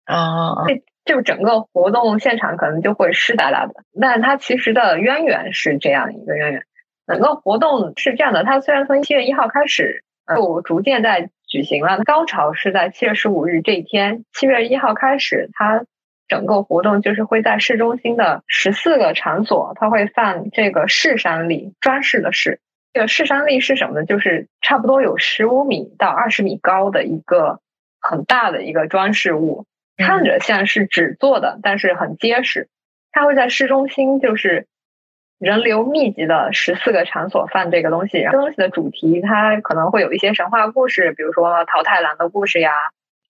啊。就整个活动现场可能就会湿哒哒的，但它其实的渊源是这样一个渊源。整个活动是这样的，它虽然从七月一号开始就逐渐在举行了，高潮是在七月十五日这一天。七月一号开始，它整个活动就是会在市中心的十四个场所，它会放这个市山立装饰的饰。这个市山立是什么呢？就是差不多有十五米到二十米高的一个很大的一个装饰物。看着像是纸做的，但是很结实。它会在市中心，就是人流密集的十四个场所放这个东西。这东西的主题，它可能会有一些神话故事，比如说桃太郎的故事呀，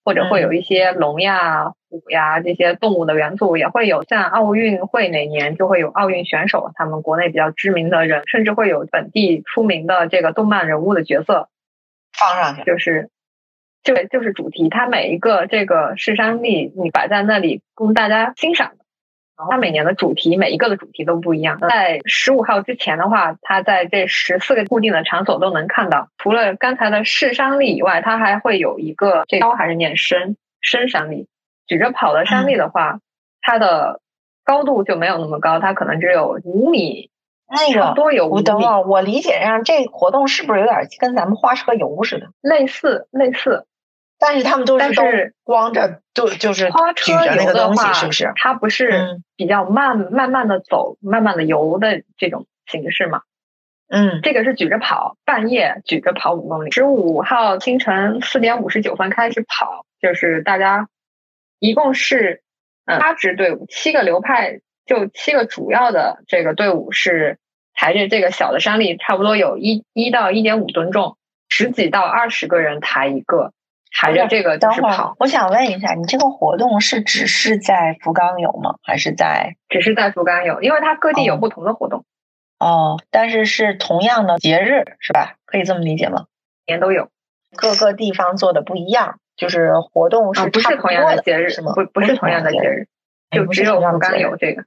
或者会有一些龙呀、虎呀这些动物的元素，也会有像奥运会哪年就会有奥运选手，他们国内比较知名的人，甚至会有本地出名的这个动漫人物的角色放上去，就是。就就是主题，它每一个这个市山地，你摆在那里供大家欣赏的。然后它每年的主题，每一个的主题都不一样。在十五号之前的话，它在这十四个固定的场所都能看到。除了刚才的试山力以外，它还会有一个这高还是念深深山力，举着跑的山力的话，它的高度就没有那么高，它可能只有五米，差不多有五米。我理解上这活动是不是有点跟咱们花车游似的？类似，类似。但是他们都是都光着，就就是花车游的话，是不是？它不是比较慢慢慢的走，慢慢的游的这种形式嘛？嗯，这个是举着跑，半夜举着跑五公里。十五号清晨四点五十九分开始跑，就是大家一共是八支队伍，七个流派，就七个主要的这个队伍是抬着这个小的山立，差不多有一一到一点五吨重，十几到二十个人抬一个。还是这个就是跑。我想问一下，你这个活动是只是在福冈有吗？还是在？只是在福冈有，因为它各地有不同的活动。哦，但是是同样的节日是吧？可以这么理解吗？年都有，各个地方做的不一样，就是活动是不是同样的节日是吗？不，不是同样的节日，就只有福冈有这个。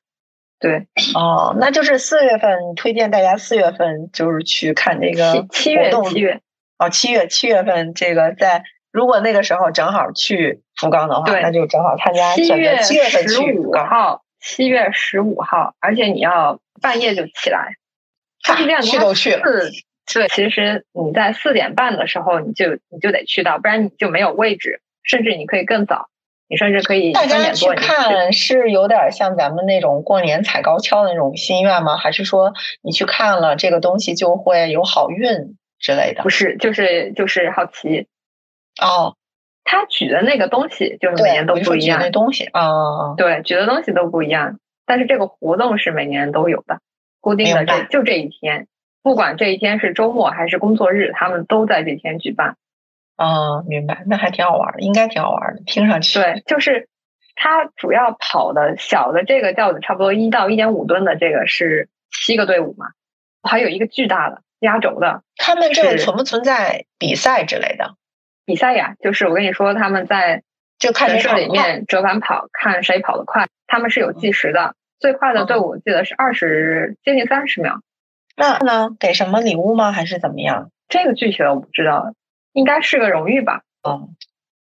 对，哦，那就是四月份，推荐大家四月份就是去看这个七月七月哦，七月七月份这个在。如果那个时候正好去福冈的话，那就正好参加。七月七月份十五号，七月十五号，而且你要半夜就起来。他是这样，去都去了。对，其实你在四点半的时候，你就你就得去到，不然你就没有位置。甚至你可以更早，你甚至可以大家去看，是有点像咱们那种过年踩高跷的那种心愿吗？还是说你去看了这个东西就会有好运之类的？不是，就是就是好奇。哦，他举的那个东西就是每年都不一样。那东西哦，对，举的东西都不一样，但是这个活动是每年都有的，固定的这就这一天，不管这一天是周末还是工作日，他们都在这天举办。哦，明白，那还挺好玩的，应该挺好玩的，听上去。对，就是他主要跑的小的这个轿子，差不多一到一点五吨的这个是七个队伍嘛，还有一个巨大的压轴的。他们这个存不存在比赛之类的？比赛呀，就是我跟你说，他们在就看社里面折返跑，看谁跑得快。他们是有计时的，最快的队伍我记得是二十接近三十秒。那呢？给什么礼物吗？还是怎么样？这个具体的我不知道，应该是个荣誉吧。嗯，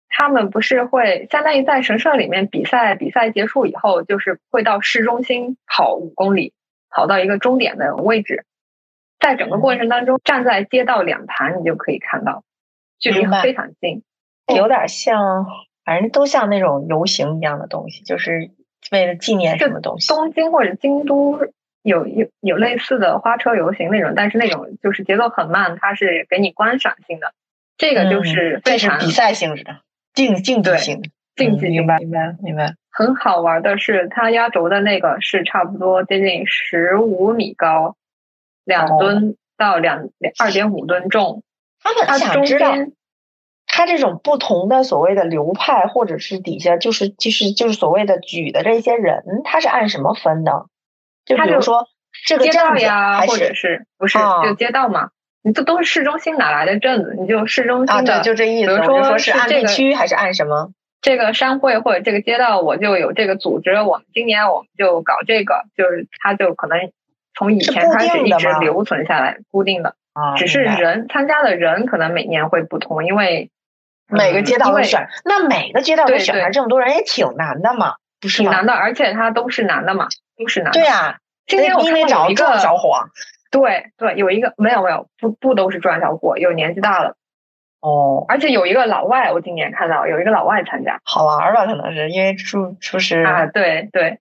他们不是会相当于在神社里面比赛，比赛结束以后，就是会到市中心跑五公里，跑到一个终点的位置，在整个过程当中，站在街道两旁，你就可以看到，距离非常近，有点像，反正都像那种游行一样的东西，就是为了纪念什么东西。东京或者京都。有有有类似的花车游行那种，但是那种就是节奏很慢，它是给你观赏性的。这个就是非常比赛性质的，竞竞技性，竞技明白明白明白。很好玩的是，它压轴的那个是差不多接近十五米高，两吨到两两二点五吨重。他们想知道，他这种不同的所谓的流派，或者是底下就是就是就是所谓的举的这些人，他是按什么分的？就比如说这个街道呀，或者是不是就街道嘛？你这都是市中心哪来的镇子？你就市中心的，就这意思。比如说是按地区还是按什么？这个商会或者这个街道，我就有这个组织。我们今年我们就搞这个，就是它就可能从以前开始一直留存下来，固定的。啊，只是人参加的人可能每年会不同，因为每个街道都选。那每个街道都选出来这么多人，也挺难的嘛，不是挺难的，而且他都是男的嘛，都是男的。对呀。今天我看到有一个小伙，对对，有一个没有没有不不都是壮小伙，有年纪大的哦，而且有一个老外，我今年看到有一个老外参加，好玩吧？可能是因为出出师啊，对对，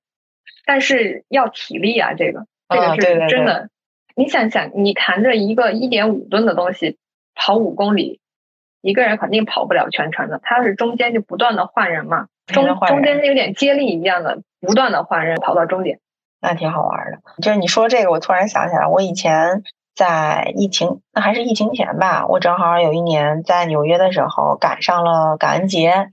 但是要体力啊，这个这个是真的。你想想，你扛着一个一点五吨的东西跑五公里，一个人肯定跑不了全程的，他是中间就不断的换人嘛，中中间有点接力一样的，不断的换人跑到终点。那挺好玩的，就是你说这个，我突然想起来，我以前在疫情，那还是疫情前吧，我正好有一年在纽约的时候赶上了感恩节。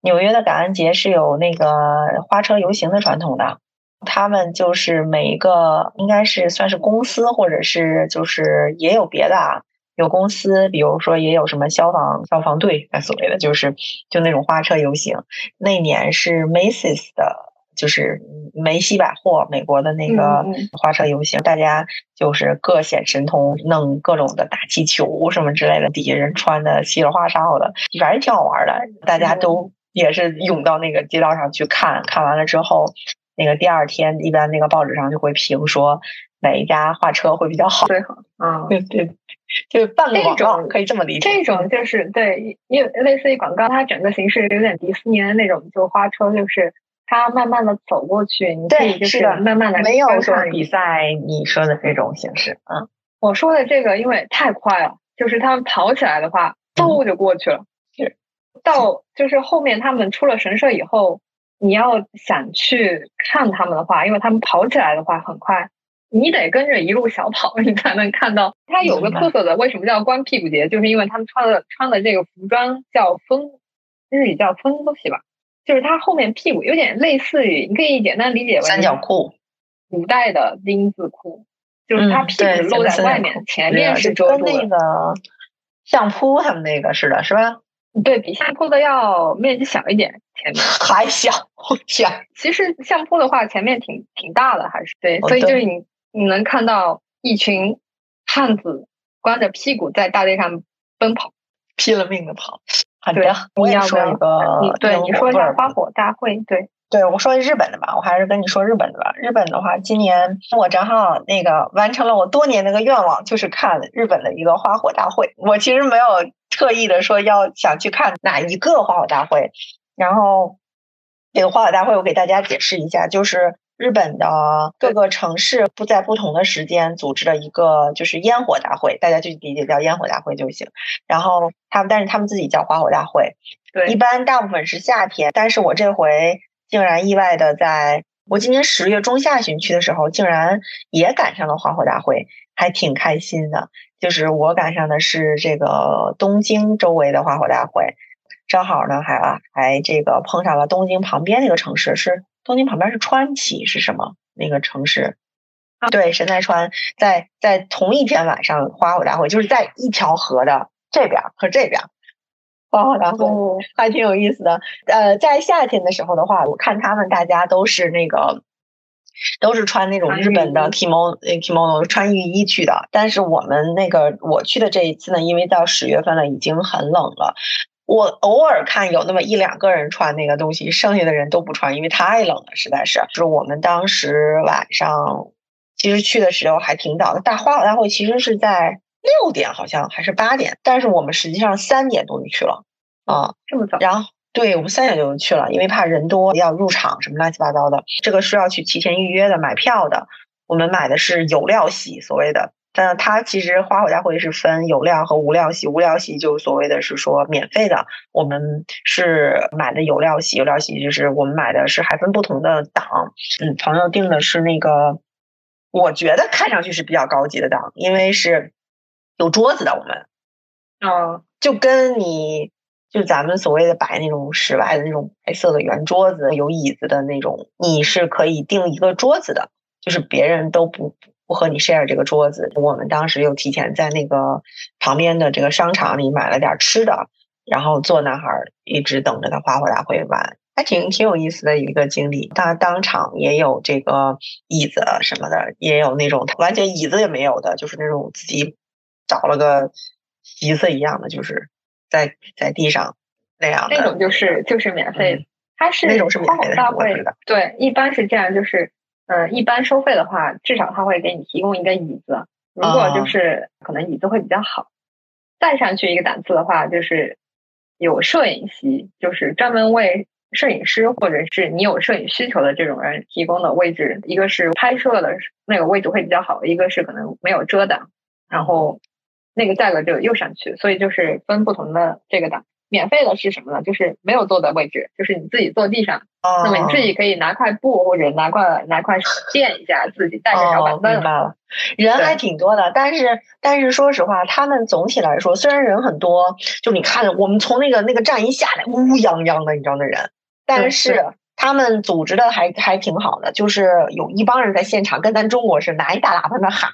纽约的感恩节是有那个花车游行的传统的，他们就是每一个应该是算是公司，或者是就是也有别的啊，有公司，比如说也有什么消防消防队，那所谓的就是就那种花车游行。那年是 Macy's 的。就是梅西百货，美国的那个花车游行，大家就是各显神通，弄各种的大气球什么之类的，底下人穿的稀里哗哨的，反正挺好玩的。大家都也是涌到那个街道上去看，看完了之后，那个第二天一般那个报纸上就会评说哪一家画车会比较好。嗯，对对，就半个广告可以这么理解。这种就是对，因为类似于广告，它整个形式有点迪士尼的那种，就花车就是。它慢慢的走过去，你可以就是慢慢的没有说比赛你说的这种形式，嗯，我说的这个因为太快了，就是他们跑起来的话，嗖就过去了。是到就是后面他们出了神社以后，你要想去看他们的话，因为他们跑起来的话很快，你得跟着一路小跑，你才能看到。它有个特色的，为什么叫光屁股节？就是因为他们穿的穿的这个服装叫风，日语叫风东西吧。就是它后面屁股有点类似于，你可以简单理解为三角裤，古代的丁字裤，就是它屁股露在外面，前面是遮住的。跟那个相扑他们那个似的，是吧？对比相扑的要面积小一点，前面 还小，天。其实相扑的话，前面挺挺大的，还是对，所以就是你你能看到一群汉子光着屁股在大地上奔跑，拼了命的跑。对，我也说一个，对你说一下花火大会，对，对我说日本的吧，我还是跟你说日本的吧。日本的话，今年我正好那个完成了我多年那个愿望，就是看日本的一个花火大会。我其实没有特意的说要想去看哪一个花火大会，然后这个花火大会我给大家解释一下，就是。日本的各个城市不在不同的时间组织的一个就是烟火大会，大家就理解叫烟火大会就行。然后他们，但是他们自己叫花火大会。对，一般大部分是夏天，但是我这回竟然意外的在我今年十月中下旬去的时候，竟然也赶上了花火大会，还挺开心的。就是我赶上的是这个东京周围的花火大会，正好呢还还这个碰上了东京旁边那个城市是。东京旁边是川崎，是什么那个城市？对，神奈川在在同一天晚上花火大会，就是在一条河的这边和这边花火大会，还挺有意思的。呃，在夏天的时候的话，我看他们大家都是那个都是穿那种日本的 kimono kimono 穿浴衣去的。但是我们那个我去的这一次呢，因为到十月份了，已经很冷了。我偶尔看有那么一两个人穿那个东西，剩下的人都不穿，因为太冷了，实在是。就是我们当时晚上，其实去的时候还挺早的。大花火大会其实是在六点，好像还是八点，但是我们实际上三点多就去了啊，这么早。然后对我们三点就去了，因为怕人多要入场什么乱七八糟的，这个是要去提前预约的，买票的。我们买的是有料席，所谓的。但它其实花火大会是分有料和无料席，无料席就所谓的是说免费的，我们是买的有料席，有料席就是我们买的是还分不同的档，嗯，朋友订的是那个，我觉得看上去是比较高级的档，因为是有桌子的，我们，嗯，就跟你就咱们所谓的摆那种室外的那种白色的圆桌子，有椅子的那种，你是可以订一个桌子的，就是别人都不。不和你 share 这个桌子，我们当时又提前在那个旁边的这个商场里买了点吃的，然后坐那儿一直等着他花火大会完，还挺挺有意思的一个经历。他当场也有这个椅子什么的，也有那种完全椅子也没有的，就是那种自己找了个席子一样的，就是在在地上那样的。那种就是就是免费，它是那种是免费的。大会对，一般是这样，就是。嗯，一般收费的话，至少他会给你提供一个椅子。如果就是可能椅子会比较好，再上去一个档次的话，就是有摄影席，就是专门为摄影师或者是你有摄影需求的这种人提供的位置。一个是拍摄的那个位置会比较好，一个是可能没有遮挡，然后那个价格就又上去，所以就是分不同的这个档。免费的是什么呢？就是没有坐的位置，就是你自己坐地上。哦。那么你自己可以拿块布或者拿块拿块垫一下，自己带着小板凳。明白了。人还挺多的，但是但是说实话，他们总体来说，虽然人很多，就你看我们从那个那个站一下来，乌泱泱的，你知道那人，但是他们组织的还还挺好的，就是有一帮人在现场跟咱中国是拿一大喇叭那喊。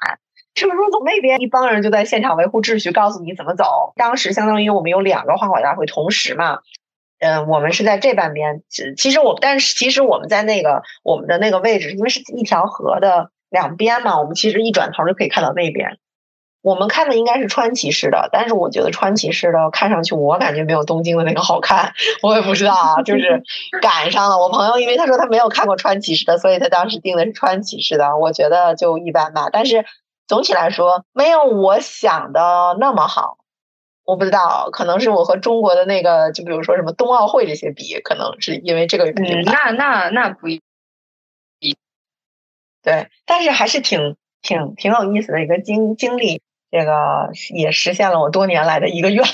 就是，从那边一帮人就在现场维护秩序，告诉你怎么走。当时相当于我们有两个花火大会同时嘛，嗯，我们是在这半边。其实我，但是其实我们在那个我们的那个位置，因为是一条河的两边嘛，我们其实一转头就可以看到那边。我们看的应该是川崎市的，但是我觉得川崎市的看上去我感觉没有东京的那个好看。我也不知道啊，就是赶上了。我朋友因为他说他没有看过川崎市的，所以他当时订的是川崎市的。我觉得就一般吧，但是。总体来说，没有我想的那么好。我不知道，可能是我和中国的那个，就比如说什么冬奥会这些比，可能是因为这个原因。那那那不一，对，但是还是挺挺挺有意思的一个经经历。这个也实现了我多年来的一个愿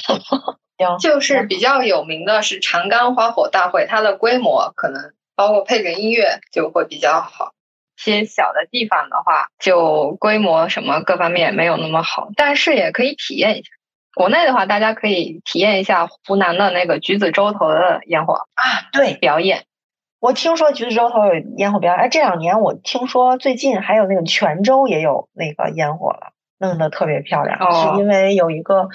望。就是比较有名的是长冈花火大会，它的规模可能包括配个音乐就会比较好。些小的地方的话，就规模什么各方面没有那么好，但是也可以体验一下。国内的话，大家可以体验一下湖南的那个橘子洲头的烟火啊，对，表演。我听说橘子洲头有烟火表演，哎，这两年我听说最近还有那个泉州也有那个烟火了，弄得特别漂亮，是因为有一个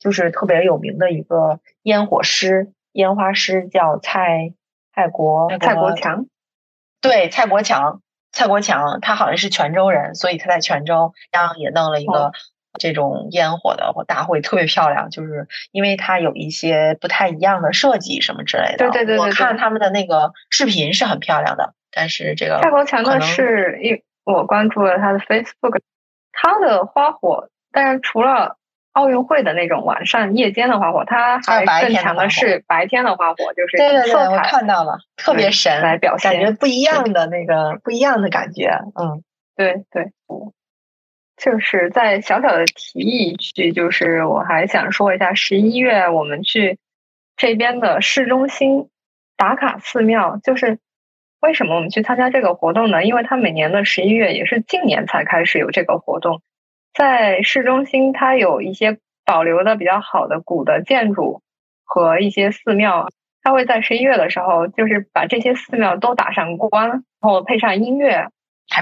就是特别有名的一个烟火师、烟花师叫蔡蔡国蔡国强，对，蔡国强。蔡国强，他好像是泉州人，所以他在泉州，然后也弄了一个这种烟火的大会，特别漂亮。就是因为它有一些不太一样的设计什么之类的。对对对我看他们的那个视频是很漂亮的，但是这个蔡国强的是一，我关注了他的 Facebook，他的花火，但是除了。奥运会的那种晚上夜间的花火，它还更强的是白天的花火，就是对对对，我看到了，特别神，来表现，感觉不一样的那个不一样的感觉，嗯，对对，就是在小小的提议一句，就是我还想说一下，十一月我们去这边的市中心打卡寺庙，就是为什么我们去参加这个活动呢？因为它每年的十一月也是近年才开始有这个活动。在市中心，它有一些保留的比较好的古的建筑和一些寺庙，它会在十一月的时候，就是把这些寺庙都打上光，然后配上音乐，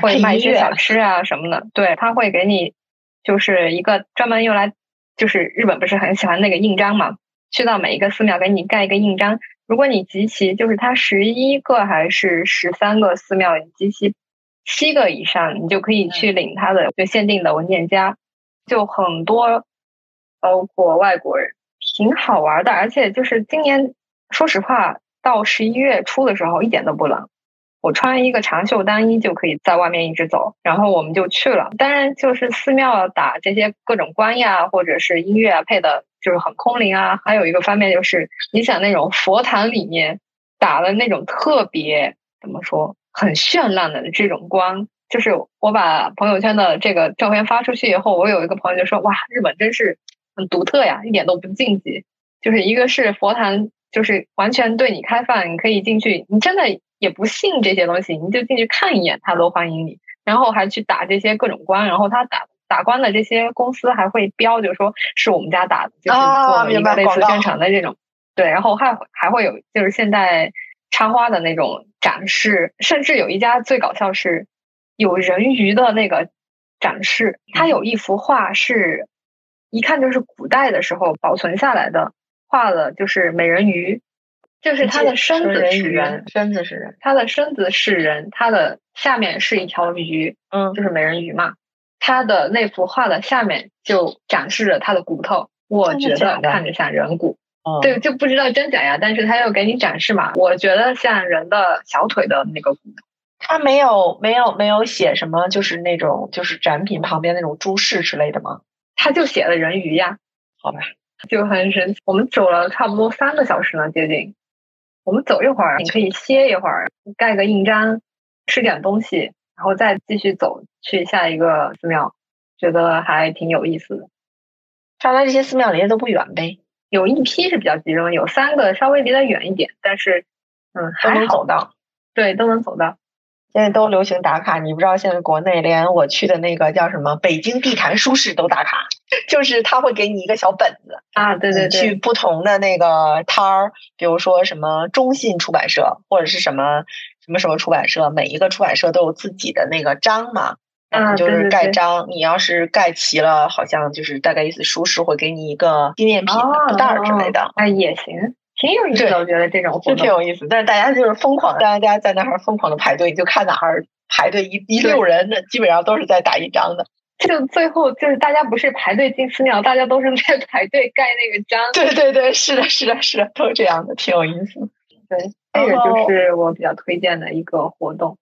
会卖一些小吃啊什么的。对，它会给你就是一个专门用来，就是日本不是很喜欢那个印章嘛，去到每一个寺庙给你盖一个印章。如果你集齐，就是它十一个还是十三个寺庙，你集齐七个以上，你就可以去领他的就限定的文件夹，就很多，包括外国人，挺好玩的。而且就是今年，说实话，到十一月初的时候一点都不冷，我穿一个长袖单衣就可以在外面一直走。然后我们就去了，当然就是寺庙打这些各种关呀，或者是音乐啊配的，就是很空灵啊。还有一个方面就是，你想那种佛坛里面打的那种特别怎么说？很绚烂的这种光，就是我把朋友圈的这个照片发出去以后，我有一个朋友就说：“哇，日本真是很独特呀，一点都不禁忌。就是一个是佛坛，就是完全对你开放，你可以进去，你真的也不信这些东西，你就进去看一眼，他都欢迎你。然后还去打这些各种光，然后他打打光的这些公司还会标，就说是我们家打的，就是做一个类似宣传的这种。对，然后还还会有就是现在插花的那种。”展示，甚至有一家最搞笑是，有人鱼的那个展示，它有一幅画是，一看就是古代的时候保存下来的，画的就是美人鱼，就是它的身子是人，身子是人，它的身子是人，它的下面是一条鱼，嗯，就是美人鱼嘛，它的那幅画的下面就展示着它的骨头，我觉得看着像人骨。对，就不知道真假呀，但是他要给你展示嘛。我觉得像人的小腿的那个骨头，他没有没有没有写什么，就是那种就是展品旁边那种注释之类的吗？他就写了人鱼呀。好吧，就很神奇。我们走了差不多三个小时呢，接近。我们走一会儿，你可以歇一会儿，盖个印章，吃点东西，然后再继续走去下一个寺庙，觉得还挺有意思的。上来这些寺庙离得都不远呗。有一批是比较集中，有三个稍微离得远一点，但是，嗯，都能走到，对，都能走到。现在都流行打卡，你不知道现在国内连我去的那个叫什么北京地坛书市都打卡，就是他会给你一个小本子啊，对对对，去不同的那个摊儿，比如说什么中信出版社或者是什么什么什么出版社，每一个出版社都有自己的那个章嘛。嗯，就是盖章，你要是盖齐了，好像就是大概意思，书是会给你一个纪念品布袋之类的。哎，也行，挺有意思的，我觉得这种活动挺有意思。但是大家就是疯狂，大家在那儿疯狂的排队，就看哪儿排队一一溜人，那基本上都是在打印章的。就最后就是大家不是排队进寺庙，大家都是在排队盖那个章。对对对，是的，是的，是的，都是这样的，挺有意思。对，这个就是我比较推荐的一个活动。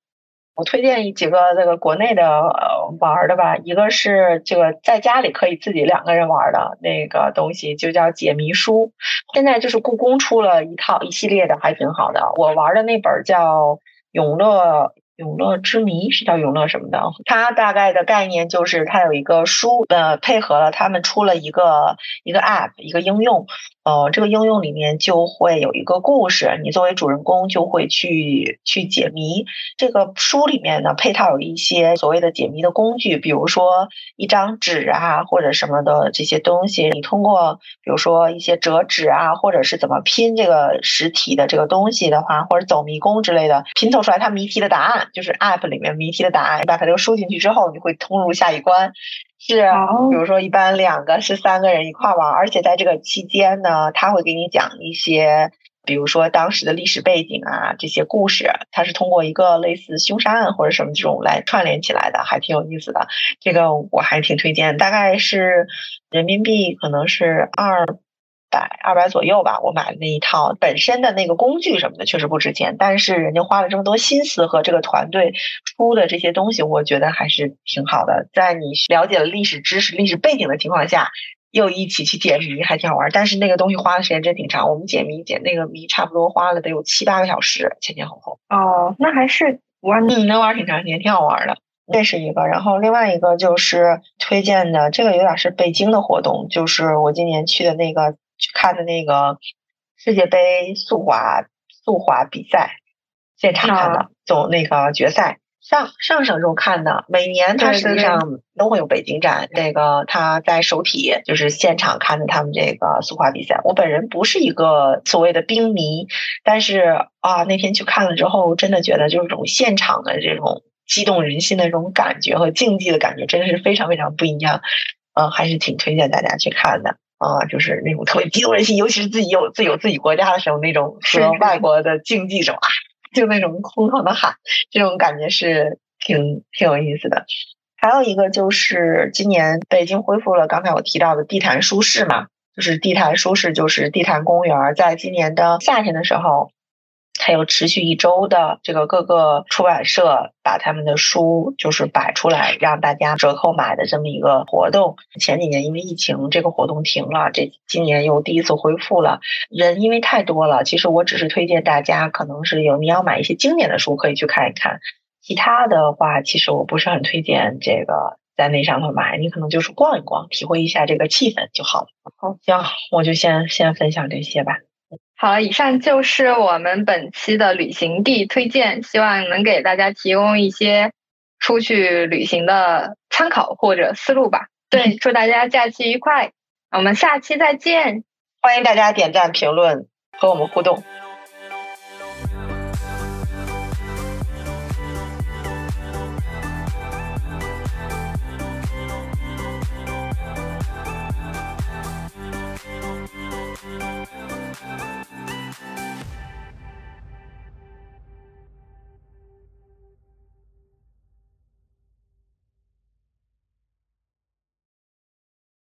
我推荐几个这个国内的呃玩的吧，一个是这个在家里可以自己两个人玩的那个东西，就叫解谜书。现在就是故宫出了一套一系列的，还挺好的。我玩的那本叫《永乐》。永乐之谜是叫永乐什么的？它大概的概念就是它有一个书，呃，配合了他们出了一个一个 app 一个应用，呃，这个应用里面就会有一个故事，你作为主人公就会去去解谜。这个书里面呢，配套有一些所谓的解谜的工具，比如说一张纸啊或者什么的这些东西，你通过比如说一些折纸啊，或者是怎么拼这个实体的这个东西的话，或者走迷宫之类的，拼凑出来它谜题的答案。就是 App 里面谜题的答案，你把它都输进去之后，你会通入下一关。是，比如说一般两个是三个人一块玩，而且在这个期间呢，他会给你讲一些，比如说当时的历史背景啊这些故事，它是通过一个类似凶杀案或者什么这种来串联起来的，还挺有意思的。这个我还挺推荐，大概是人民币可能是二。百二百左右吧，我买的那一套本身的那个工具什么的确实不值钱，但是人家花了这么多心思和这个团队出的这些东西，我觉得还是挺好的。在你了解了历史知识、历史背景的情况下，又一起去解谜，还挺好玩。但是那个东西花的时间真挺长，我们解谜解那个谜差不多花了得有七八个小时，前前后后。哦，那还是玩，嗯，能玩挺长时间，挺好玩的。这是一个，然后另外一个就是推荐的，这个有点是北京的活动，就是我今年去的那个。去看的那个世界杯速滑速滑比赛，现场看的，总那个决赛上上上周看的。每年他实际上都会有北京站，这个他在首体就是现场看的他们这个速滑比赛。我本人不是一个所谓的冰迷，但是啊，那天去看了之后，真的觉得就是这种现场的这种激动人心的这种感觉和竞技的感觉，真的是非常非常不一样。嗯，还是挺推荐大家去看的。啊，就是那种特别激动人心，尤其是自己有自有自己国家的时候，那种和外国的竞技者啊，就那种疯狂的喊，这种感觉是挺挺有意思的。还有一个就是今年北京恢复了刚才我提到的地坛书市嘛，就是地坛书市，就是地坛公园，在今年的夏天的时候。还有持续一周的这个各个出版社把他们的书就是摆出来让大家折扣买的这么一个活动。前几年因为疫情这个活动停了，这今年又第一次恢复了。人因为太多了，其实我只是推荐大家，可能是有你要买一些经典的书可以去看一看。其他的话，其实我不是很推荐这个在那上头买，你可能就是逛一逛，体会一下这个气氛就好了。好，行，我就先先分享这些吧。好了，以上就是我们本期的旅行地推荐，希望能给大家提供一些出去旅行的参考或者思路吧。对，祝大家假期愉快，我们下期再见。欢迎大家点赞、评论和我们互动。